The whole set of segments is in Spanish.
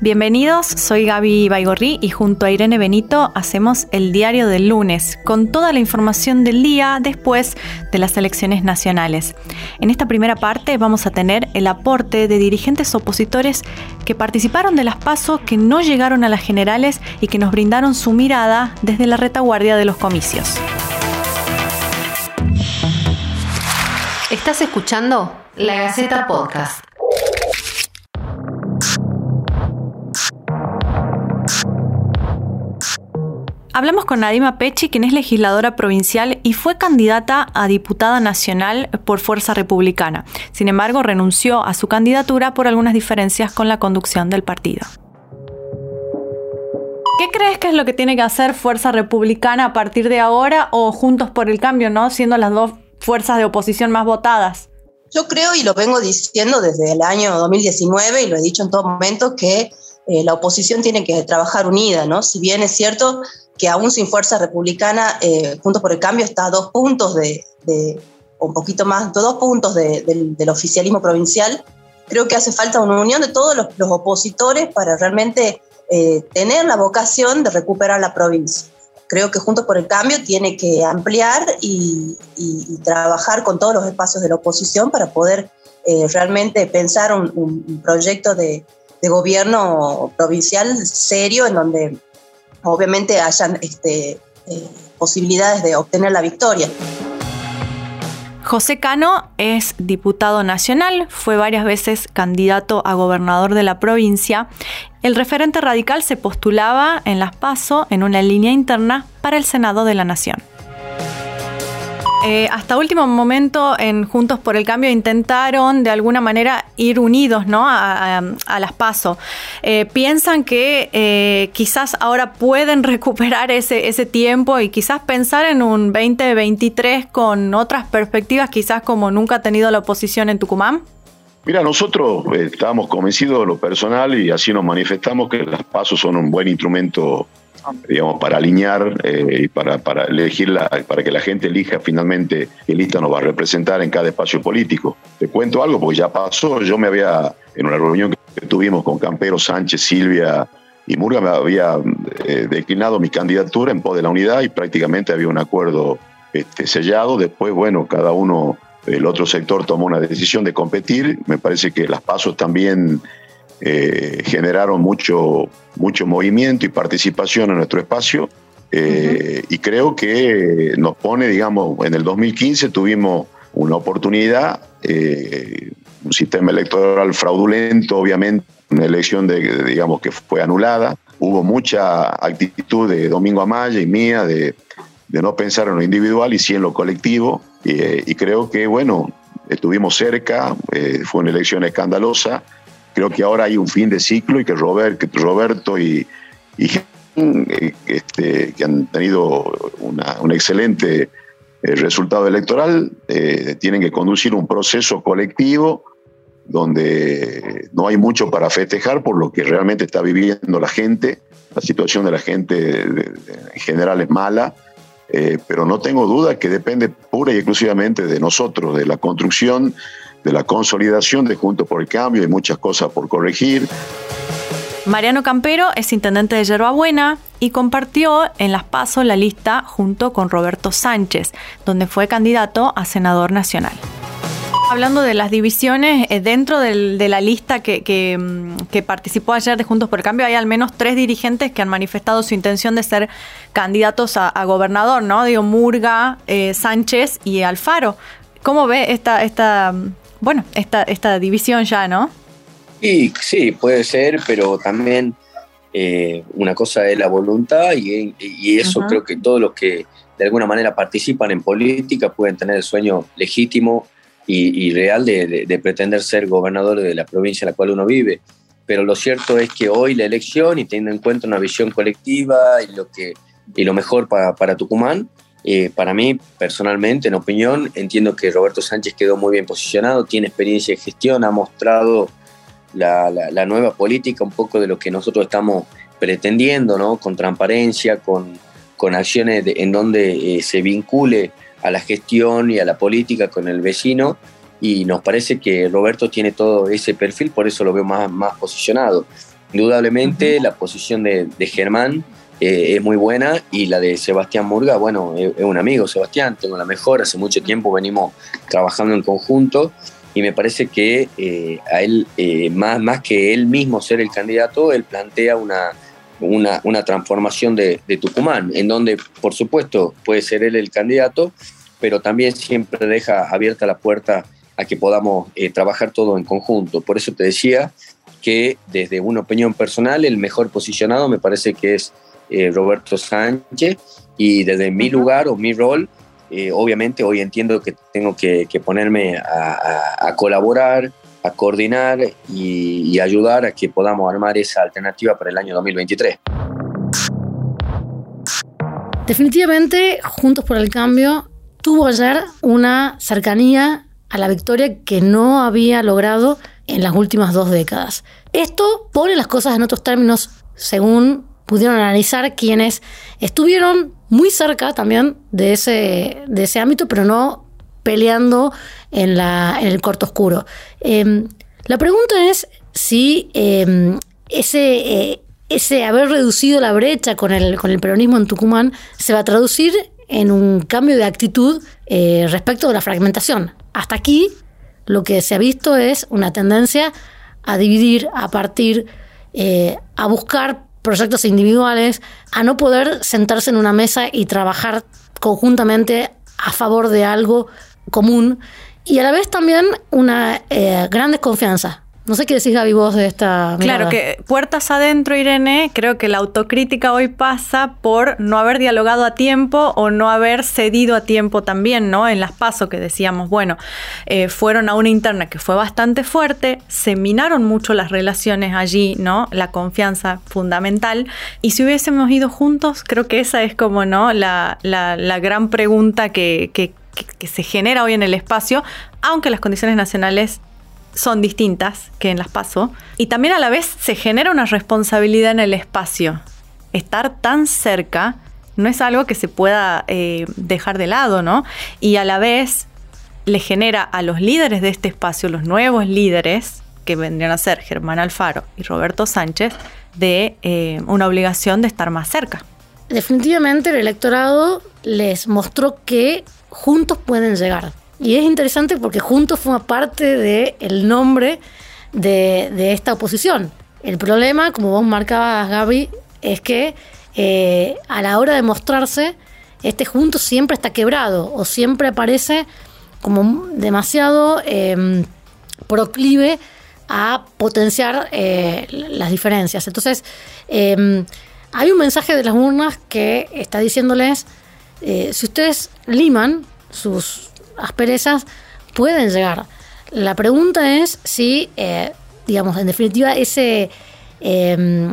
Bienvenidos, soy Gaby Baigorri y junto a Irene Benito hacemos el diario del lunes con toda la información del día después de las elecciones nacionales. En esta primera parte vamos a tener el aporte de dirigentes opositores que participaron de las pasos que no llegaron a las generales y que nos brindaron su mirada desde la retaguardia de los comicios. Estás escuchando La Gaceta Podcast. Hablamos con Nadima Pechi, quien es legisladora provincial y fue candidata a diputada nacional por Fuerza Republicana. Sin embargo, renunció a su candidatura por algunas diferencias con la conducción del partido. ¿Qué crees que es lo que tiene que hacer Fuerza Republicana a partir de ahora o Juntos por el Cambio, no? Siendo las dos fuerzas de oposición más votadas. Yo creo, y lo vengo diciendo desde el año 2019, y lo he dicho en todo momento, que eh, la oposición tiene que trabajar unida, ¿no? Si bien es cierto que aún sin fuerza republicana, eh, Juntos por el Cambio está a dos puntos de, un poquito más, dos puntos del oficialismo provincial. Creo que hace falta una unión de todos los, opositores para realmente eh, tener la vocación de recuperar la provincia. Creo que Juntos por el Cambio tiene que ampliar y, trabajar con todos los espacios de la oposición para poder eh, realmente pensar un, proyecto de, gobierno provincial serio en donde obviamente hayan este, eh, posibilidades de obtener la victoria. José Cano es diputado nacional, fue varias veces candidato a gobernador de la provincia. El referente radical se postulaba en las PASO en una línea interna para el Senado de la Nación. Eh, hasta último momento en Juntos por el Cambio intentaron de alguna manera ir unidos ¿no? a, las PASO. Eh, ¿Piensan que eh, quizás ahora pueden recuperar ese, ese tiempo y quizás pensar en un 2023 con otras perspectivas, quizás como nunca ha tenido la oposición en Tucumán? Mira, nosotros estábamos convencidos de lo personal y así nos manifestamos que las PASO son un buen instrumento digamos, para alinear eh, y para, para elegir la, para que la gente elija finalmente qué lista nos va a representar en cada espacio político. Te cuento algo, porque ya pasó, yo me había, en una reunión que tuvimos con Campero, Sánchez, Silvia y Murga, me había eh, declinado mi candidatura en pos de la unidad y prácticamente había un acuerdo este, sellado. Después, bueno, cada uno, el otro sector tomó una decisión de competir. Me parece que las pasos también eh, generaron mucho, mucho movimiento y participación en nuestro espacio. Eh, y creo que nos pone, digamos, en el 2015 tuvimos una oportunidad, eh, un sistema electoral fraudulento, obviamente, una elección de, digamos que fue anulada. Hubo mucha actitud de Domingo Amaya y mía de, de no pensar en lo individual y sí en lo colectivo. y creo que, bueno, estuvimos cerca, fue una elección escandalosa, creo que ahora hay un fin de ciclo y que Roberto y, este, que han tenido un excelente eh, resultado electoral, eh, tienen que conducir un proceso colectivo donde no hay mucho para festejar por lo que realmente está viviendo la gente. La situación de la gente en general es mala, eh, pero no tengo duda que depende pura y exclusivamente de nosotros, de la construcción de la consolidación de Juntos por el Cambio, hay muchas cosas por corregir. Mariano Campero es intendente de Yerbabuena y compartió en Las Pasos la lista junto con Roberto Sánchez, donde fue candidato a senador nacional. Hablando de las divisiones, eh, dentro de la lista mm, que, participó ayer de Juntos por el Cambio, hay al menos tres dirigentes que han manifestado su intención de ser candidatos a, gobernador, ¿no? Digo, Murga, eh, Sánchez y Alfaro. ¿Cómo ve esta, esta mm, bueno, esta, esta división ya, ¿no? Sí, sí, puede ser, pero también eh, una cosa es la voluntad y, eso creo que todos los que de alguna manera participan en política pueden tener el sueño legítimo y, real de, pretender ser gobernador de la provincia en la cual uno vive. Pero lo cierto es que hoy la elección, y teniendo en cuenta una visión colectiva y lo, que, y lo mejor para, para Tucumán, eh, para mí, personalmente, en opinión, entiendo que Roberto Sánchez quedó muy bien posicionado, tiene experiencia de gestión, ha mostrado la, nueva política, un poco de lo que nosotros estamos pretendiendo, ¿no? con transparencia, con, con acciones en donde eh, se vincule a la gestión y a la política con el vecino. y nos parece que Roberto tiene todo ese perfil, por eso lo veo más, más posicionado. Indudablemente la posición de, Germán eh, es muy buena. Y la de Sebastián Murga, bueno, es, un amigo Sebastián, tengo la mejor, hace mucho tiempo venimos trabajando en conjunto. Y me parece que eh, a él, eh, más, más que él mismo ser el candidato, él plantea una, una, transformación de, Tucumán, en donde por supuesto puede ser él el candidato, pero también siempre deja abierta la puerta a que podamos trabajar todo en conjunto. Por eso te decía que desde una opinión personal el mejor posicionado me parece que es eh, Roberto Sánchez y desde mi lugar o mi rol, eh, obviamente hoy entiendo que tengo que, ponerme a, colaborar, a coordinar y, ayudar a que podamos armar esa alternativa para el año 2023. Definitivamente, Juntos por el Cambio tuvo ayer una cercanía a la victoria que no había logrado en las últimas dos décadas. Esto pone las cosas en otros términos según pudieron analizar quienes estuvieron muy cerca también de ese, de ese ámbito, pero no peleando en, la, en el corto oscuro. Em, la pregunta es si em, ese, eh, ese haber reducido la brecha con el, con el peronismo en Tucumán se va a traducir en un cambio de actitud eh, respecto de la fragmentación. Hasta aquí lo que se ha visto es una tendencia a dividir, a partir, eh, a buscar proyectos individuales, a no poder sentarse en una mesa y trabajar conjuntamente a favor de algo común y a la vez también una eh, gran desconfianza no sé qué decís, Gaby, vos de esta. Claro, que puertas adentro, Irene, creo que la autocrítica hoy pasa por no haber dialogado a tiempo o no haber cedido a tiempo también, ¿no? En las pasos que decíamos, bueno, eh, fueron a una interna que fue bastante fuerte, se minaron mucho las relaciones allí, ¿no? La confianza fundamental. Y si hubiésemos ido juntos, creo que esa es como, ¿no? La, la, gran pregunta que, que se genera hoy en el espacio, aunque las condiciones nacionales son distintas que en las PASO. Y también a la vez se genera una responsabilidad en el espacio. Estar tan cerca no es algo que se pueda eh, dejar de lado, ¿no? Y a la vez le genera a los líderes de este espacio, los nuevos líderes, que vendrían a ser Germán Alfaro y Roberto Sánchez, de eh, una obligación de estar más cerca. Definitivamente el electorado les mostró que juntos pueden llegar. Y es interesante porque juntos forma parte del nombre de, esta oposición. El problema, como vos marcabas, Gaby, es que eh, a la hora de mostrarse, este juntos siempre está quebrado o siempre aparece como demasiado em, proclive a potenciar eh, las diferencias. Entonces, em, hay un mensaje de las urnas que está diciéndoles, eh, si ustedes liman sus asperezas pueden llegar. La pregunta es si, eh, digamos, en definitiva, ese, em,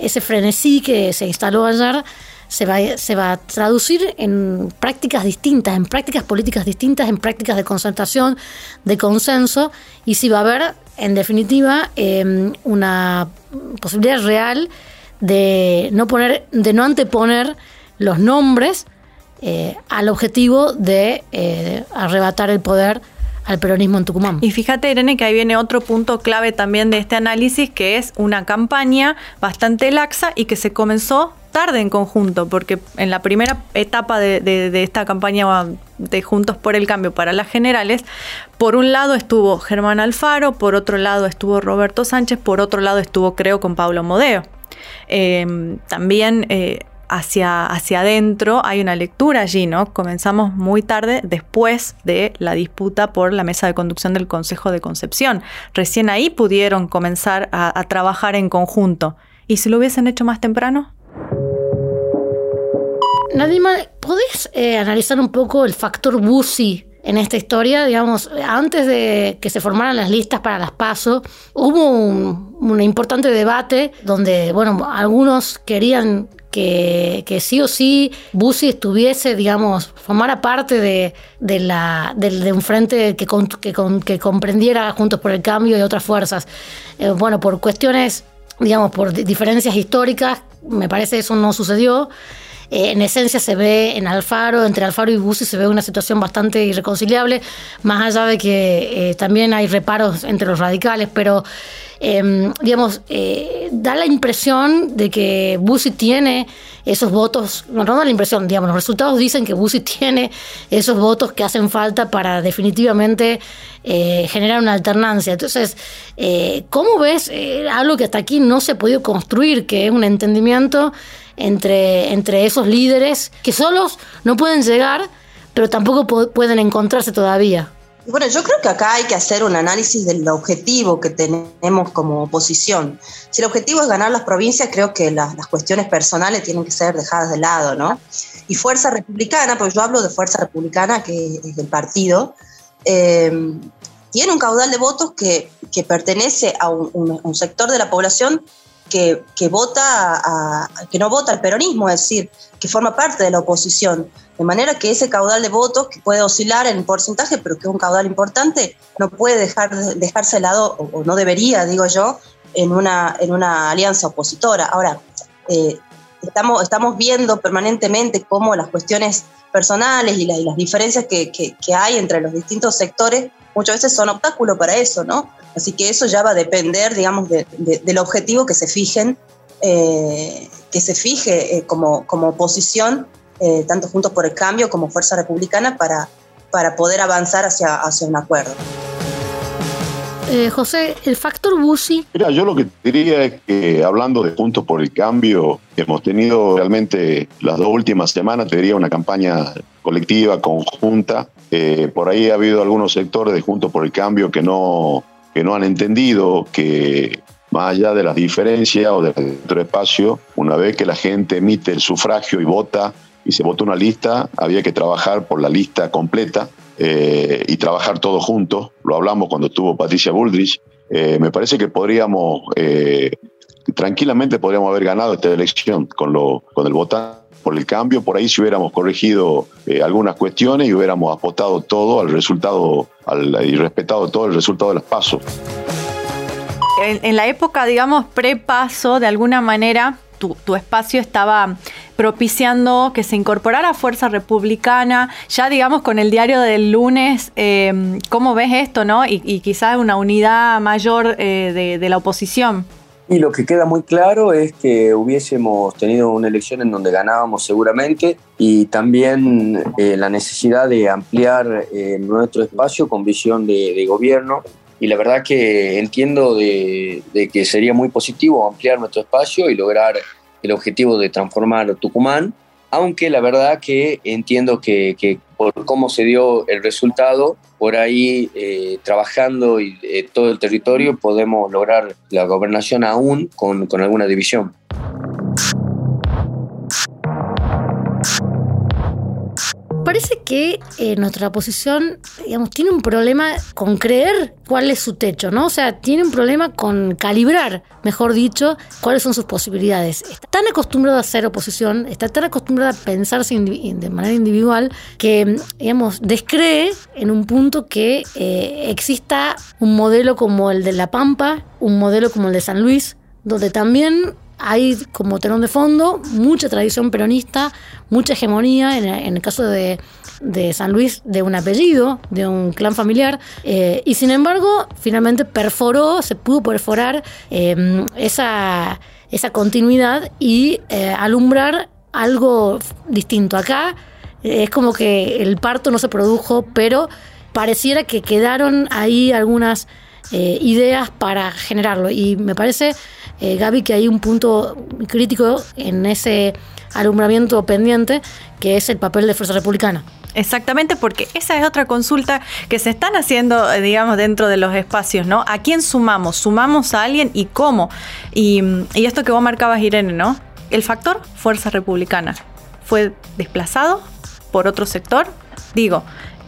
ese frenesí que se instaló ayer se va, se va a traducir en prácticas distintas, en prácticas políticas distintas, en prácticas de concentración, de consenso, y si va a haber, en definitiva, em, una posibilidad real de no poner, de no anteponer los nombres eh, al objetivo de eh, arrebatar el poder al peronismo en Tucumán. Y fíjate, Irene, que ahí viene otro punto clave también de este análisis, que es una campaña bastante laxa y que se comenzó tarde en conjunto, porque en la primera etapa de, esta campaña de Juntos por el Cambio para las generales, por un lado estuvo Germán Alfaro, por otro lado estuvo Roberto Sánchez, por otro lado estuvo, creo, con Pablo Modeo. Eh, también hacia, hacia adentro hay una lectura allí, ¿no? Comenzamos muy tarde después de la disputa por la mesa de conducción del Consejo de Concepción. Recién ahí pudieron comenzar a, trabajar en conjunto. ¿Y si lo hubiesen hecho más temprano? Nadima, ¿podés eh, analizar un poco el factor Bussi en esta historia, digamos, antes de que se formaran las listas para las PASO, hubo un, un, importante debate donde, bueno, algunos querían que, sí o sí Bussi estuviese, digamos, formara parte de, la, de, un frente que, que, comprendiera Juntos por el Cambio y otras fuerzas. Eh, bueno, por cuestiones, digamos, por diferencias históricas, me parece eso no sucedió. Eh, en esencia se ve en Alfaro, entre Alfaro y Bussi se ve una situación bastante irreconciliable, más allá de que eh, también hay reparos entre los radicales, pero em, digamos, eh, da la impresión de que Bussi tiene esos votos, no, no da la impresión, digamos, los resultados dicen que Bussi tiene esos votos que hacen falta para definitivamente generar una alternancia. Entonces, ¿cómo ves algo que hasta aquí no se ha podido construir, que es un entendimiento entre, entre esos líderes que solos no pueden llegar, pero tampoco pueden encontrarse todavía. Bueno, yo creo que acá hay que hacer un análisis del objetivo que tenemos como oposición. Si el objetivo es ganar las provincias, creo que las, cuestiones personales tienen que ser dejadas de lado, ¿no? Y Fuerza Republicana, porque yo hablo de Fuerza Republicana, que es el partido, eh, tiene un caudal de votos que pertenece a un, sector de la población que, vota que no vota al peronismo, es decir, que forma parte de la oposición. De manera que ese caudal de votos, que puede oscilar en porcentaje, pero que es un caudal importante, no puede dejar, dejarse de lado, o, no debería, digo yo, en una, en una alianza opositora. Ahora, eh, estamos, estamos viendo permanentemente cómo las cuestiones personales y, las diferencias que, que, que hay entre los distintos sectores muchas veces son obstáculos para eso, ¿no? Así que eso ya va a depender, digamos, del objetivo que se fijen, eh, que se fije eh, como, como oposición, eh, tanto Juntos por el Cambio como Fuerza Republicana, para, para poder avanzar hacia, hacia un acuerdo. José, el factor Bussi. Mira, yo lo que diría es que hablando de Juntos por el Cambio, hemos tenido realmente las dos últimas semanas, te diría, una campaña colectiva, conjunta. por ahí ha habido algunos sectores de Juntos por el Cambio que no, que no han entendido que más allá de las diferencias o del espacio, una vez que la gente emite el sufragio y vota y se vota una lista, había que trabajar por la lista completa eh, y trabajar todos juntos. Lo hablamos cuando estuvo Patricia Bullrich. Eh, me parece que podríamos, eh, tranquilamente podríamos haber ganado esta elección con, lo, con el votante por el cambio, por ahí si hubiéramos corregido algunas cuestiones y hubiéramos apostado todo al resultado y respetado todo el resultado de los pasos. En, la época, digamos, pre-paso, de alguna manera, tu, espacio estaba propiciando que se incorporara Fuerza Republicana, ya digamos con el diario del lunes, eh, ¿cómo ves esto, no? Y, quizás una unidad mayor eh, de la oposición. Y lo que queda muy claro es que hubiésemos tenido una elección en donde ganábamos seguramente y también eh, la necesidad de ampliar nuestro espacio con visión de, gobierno. Y la verdad que entiendo de, que sería muy positivo ampliar nuestro espacio y lograr el objetivo de transformar Tucumán, aunque la verdad que entiendo que, por cómo se dio el resultado, por ahí eh, trabajando y eh, todo el territorio podemos lograr la gobernación aún con alguna división. Parece que eh, nuestra oposición, digamos, tiene un problema con creer cuál es su techo, ¿no? O sea, tiene un problema con calibrar, mejor dicho, cuáles son sus posibilidades. Está tan acostumbrado a hacer oposición, está tan acostumbrado a pensarse de manera individual que, digamos, descree en un punto que eh, exista un modelo como el de La Pampa, un modelo como el de San Luis, donde también hay como telón de fondo mucha tradición peronista, mucha hegemonía, en, el caso de, San Luis, de un apellido, de un clan familiar, eh, y sin embargo, finalmente perforó, se pudo perforar eh, esa, esa continuidad y eh, alumbrar algo distinto. Acá es como que el parto no se produjo, pero pareciera que quedaron ahí algunas ideas para generarlo, y me parece eh, Gaby, que hay un punto crítico en ese alumbramiento pendiente, que es el papel de Fuerza Republicana. Exactamente, porque esa es otra consulta que se están haciendo, eh, digamos, dentro de los espacios, ¿no? ¿A quién sumamos? ¿Sumamos a alguien y cómo? Y, y esto que vos marcabas, Irene, ¿no? El factor Fuerza Republicana fue desplazado por otro sector. Digo,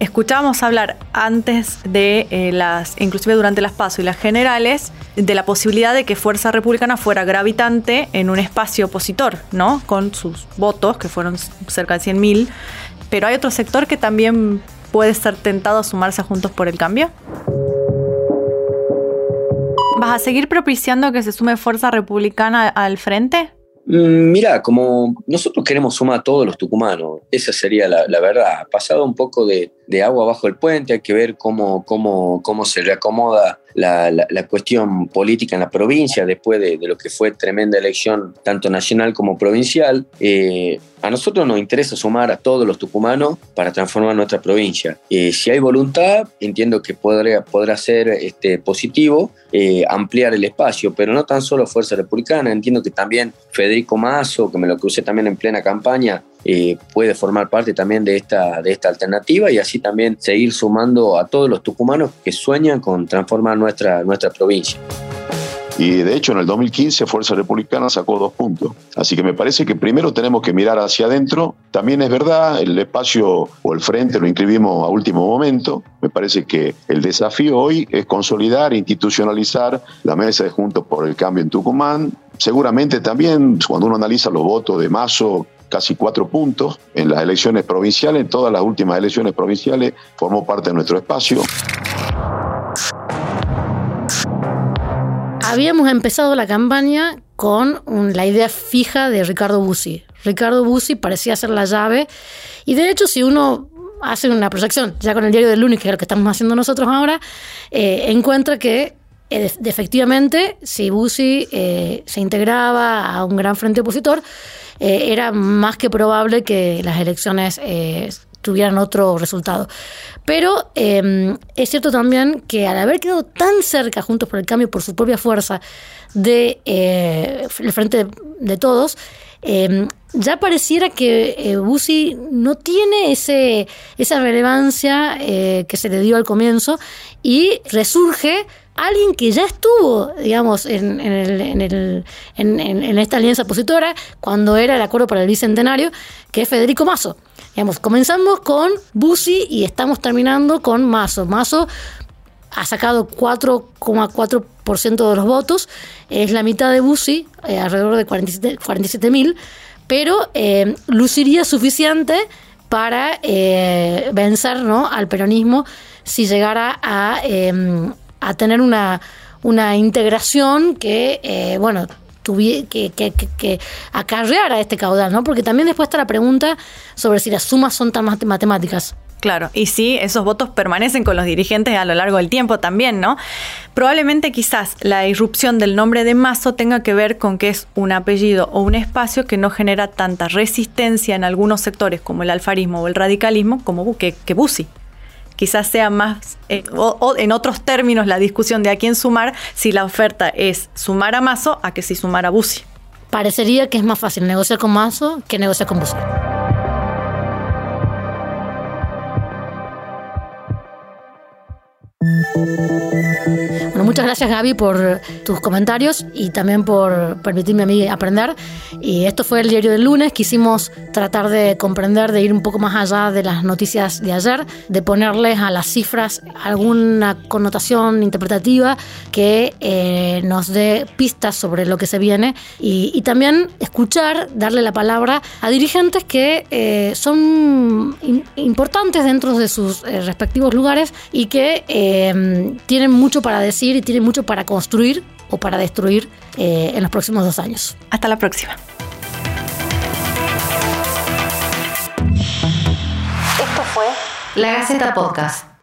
escuchábamos hablar antes de eh, las, inclusive durante las PASO y las generales, de la posibilidad de que Fuerza Republicana fuera gravitante en un espacio opositor, ¿no? Con sus votos, que fueron cerca de 100.000. Pero hay otro sector que también puede ser tentado a sumarse Juntos por el Cambio. ¿Vas a seguir propiciando que se sume Fuerza Republicana al frente? Mm, mira, como nosotros queremos sumar a todos los tucumanos, esa sería la, verdad. Pasado un poco de, agua bajo el puente, hay que ver cómo, cómo, cómo se reacomoda la, la, cuestión política en la provincia después de, lo que fue tremenda elección, tanto nacional como provincial. Eh, a nosotros nos interesa sumar a todos los tucumanos para transformar nuestra provincia. Eh, si hay voluntad, entiendo que podría, podrá ser este, positivo eh, ampliar el espacio, pero no tan solo Fuerza Republicana, entiendo que también Federico Mazo, que me lo crucé también en plena campaña, eh, puede formar parte también de esta, de esta alternativa y así también seguir sumando a todos los tucumanos que sueñan con transformar nuestra, nuestra provincia. Y de hecho en el 2015 Fuerza Republicana sacó dos puntos. Así que me parece que primero tenemos que mirar hacia adentro. También es verdad, el espacio o el frente lo inscribimos a último momento. Me parece que el desafío hoy es consolidar, institucionalizar la mesa de Juntos por el Cambio en Tucumán. Seguramente también cuando uno analiza los votos de Mazo, casi cuatro puntos en las elecciones provinciales, en todas las últimas elecciones provinciales, formó parte de nuestro espacio. Habíamos empezado la campaña con la idea fija de Ricardo Bussi. Ricardo Bussi parecía ser la llave y de hecho si uno hace una proyección, ya con el diario del lunes, que es lo que estamos haciendo nosotros ahora, eh, encuentra que efectivamente si Bussi eh, se integraba a un gran frente opositor, era más que probable que las elecciones tuvieran otro resultado. Pero em, es cierto también que al haber quedado tan cerca Juntos por el Cambio por su propia fuerza de eh, el frente de, todos, em, ya pareciera que eh, Bussi no tiene ese, esa relevancia eh, que se le dio al comienzo y resurge alguien que ya estuvo, digamos, en, en, el, en, esta alianza opositora cuando era el acuerdo para el bicentenario, que es Federico Mazo. Digamos, comenzamos con Bussi y estamos terminando con Mazo. Mazo ha sacado 4,4% de los votos, es la mitad de Bussi, eh, alrededor de 47 mil, pero eh, luciría suficiente para eh, vencer ¿no? al peronismo si llegara a, a tener una, una integración que, bueno, que, que, que, acarreara este caudal, ¿no? Porque también después está la pregunta sobre si las sumas son tan matemáticas. Claro, y si esos votos permanecen con los dirigentes a lo largo del tiempo también, ¿no? Probablemente quizás la irrupción del nombre de Mazo tenga que ver con que es un apellido o un espacio que no genera tanta resistencia en algunos sectores como el alfarismo o el radicalismo como que, que quizás sea más, eh, o, en otros términos, la discusión de a quién sumar, si la oferta es sumar a Mazo a que si sumar a Bussi. Parecería que es más fácil negociar con Mazo que negociar con Bussi. Gracias Gaby por tus comentarios y también por permitirme a mí aprender. Y esto fue el diario del lunes. Quisimos tratar de comprender, de ir un poco más allá de las noticias de ayer, de ponerles a las cifras alguna connotación interpretativa que eh, nos dé pistas sobre lo que se viene y, también escuchar, darle la palabra a dirigentes que eh, son importantes dentro de sus eh, respectivos lugares y que Em, tienen mucho para decir y tienen mucho para construir o para destruir eh, en los próximos dos años. Hasta la próxima. Esto fue La Gaceta Podcast.